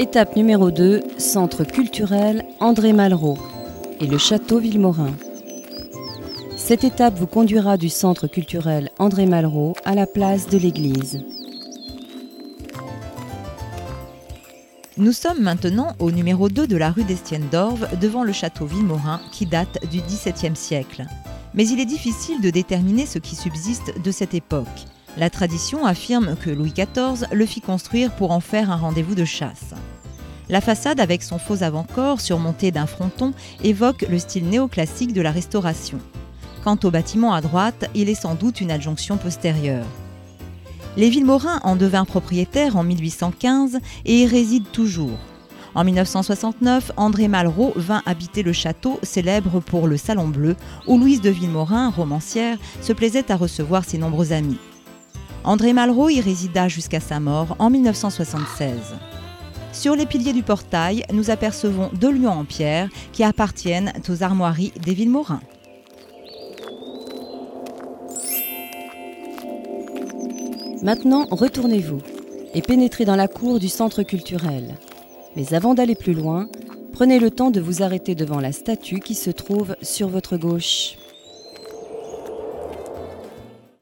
Étape numéro 2, Centre culturel André Malraux et le château Villemorin. Cette étape vous conduira du centre culturel André Malraux à la place de l'église. Nous sommes maintenant au numéro 2 de la rue d'Estienne d'Orve, devant le château Villemorin qui date du XVIIe siècle. Mais il est difficile de déterminer ce qui subsiste de cette époque. La tradition affirme que Louis XIV le fit construire pour en faire un rendez-vous de chasse. La façade avec son faux avant-corps surmonté d'un fronton évoque le style néoclassique de la Restauration. Quant au bâtiment à droite, il est sans doute une adjonction postérieure. Les Villemorins en devinrent propriétaires en 1815 et y résident toujours. En 1969, André Malraux vint habiter le château, célèbre pour le Salon Bleu, où Louise de Villemorin, romancière, se plaisait à recevoir ses nombreux amis. André Malraux y résida jusqu'à sa mort en 1976. Sur les piliers du portail, nous apercevons deux lions en pierre qui appartiennent aux armoiries des Villemorins. Maintenant, retournez-vous et pénétrez dans la cour du centre culturel. Mais avant d'aller plus loin, prenez le temps de vous arrêter devant la statue qui se trouve sur votre gauche.